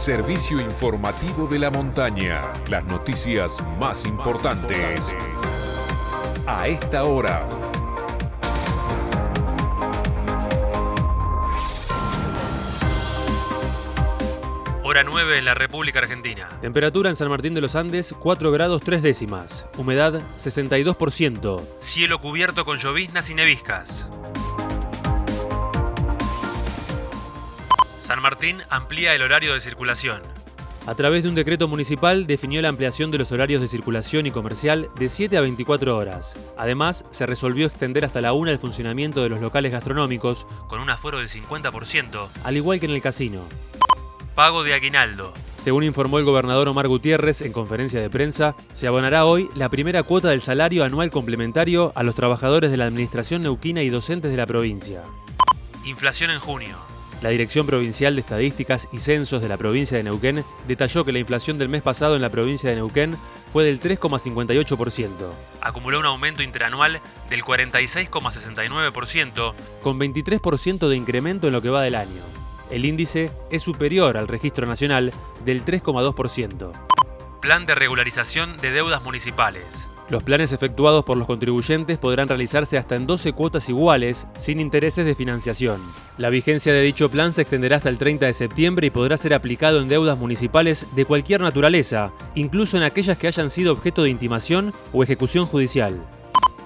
servicio informativo de la montaña. Las noticias más importantes a esta hora. Hora 9 en la República Argentina. Temperatura en San Martín de los Andes 4 grados 3 décimas. Humedad 62%. Cielo cubierto con lloviznas y neviscas. San Martín amplía el horario de circulación. A través de un decreto municipal definió la ampliación de los horarios de circulación y comercial de 7 a 24 horas. Además, se resolvió extender hasta la 1 el funcionamiento de los locales gastronómicos, con un aforo del 50%, al igual que en el casino. Pago de aguinaldo. Según informó el gobernador Omar Gutiérrez en conferencia de prensa, se abonará hoy la primera cuota del salario anual complementario a los trabajadores de la Administración Neuquina y docentes de la provincia. Inflación en junio. La Dirección Provincial de Estadísticas y Censos de la provincia de Neuquén detalló que la inflación del mes pasado en la provincia de Neuquén fue del 3,58%. Acumuló un aumento interanual del 46,69%, con 23% de incremento en lo que va del año. El índice es superior al registro nacional del 3,2%. Plan de regularización de deudas municipales. Los planes efectuados por los contribuyentes podrán realizarse hasta en 12 cuotas iguales, sin intereses de financiación. La vigencia de dicho plan se extenderá hasta el 30 de septiembre y podrá ser aplicado en deudas municipales de cualquier naturaleza, incluso en aquellas que hayan sido objeto de intimación o ejecución judicial.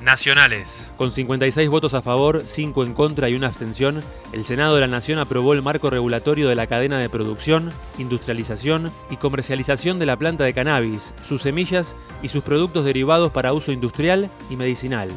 Nacionales. Con 56 votos a favor, 5 en contra y una abstención, el Senado de la Nación aprobó el marco regulatorio de la cadena de producción, industrialización y comercialización de la planta de cannabis, sus semillas y sus productos derivados para uso industrial y medicinal.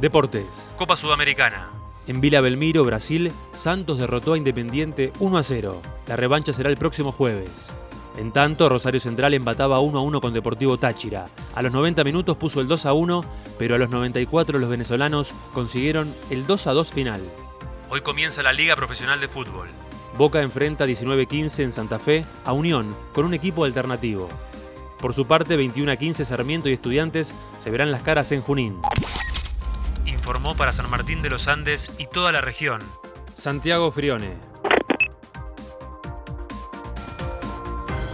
Deportes. Copa Sudamericana. En Vila Belmiro, Brasil, Santos derrotó a Independiente 1 a 0. La revancha será el próximo jueves. En tanto, Rosario Central empataba 1 a 1 con Deportivo Táchira. A los 90 minutos puso el 2 a 1, pero a los 94 los venezolanos consiguieron el 2 a 2 final. Hoy comienza la Liga Profesional de Fútbol. Boca enfrenta 19-15 en Santa Fe a Unión con un equipo alternativo. Por su parte, 21 a 15 Sarmiento y Estudiantes se verán las caras en Junín. Informó para San Martín de los Andes y toda la región. Santiago Frione.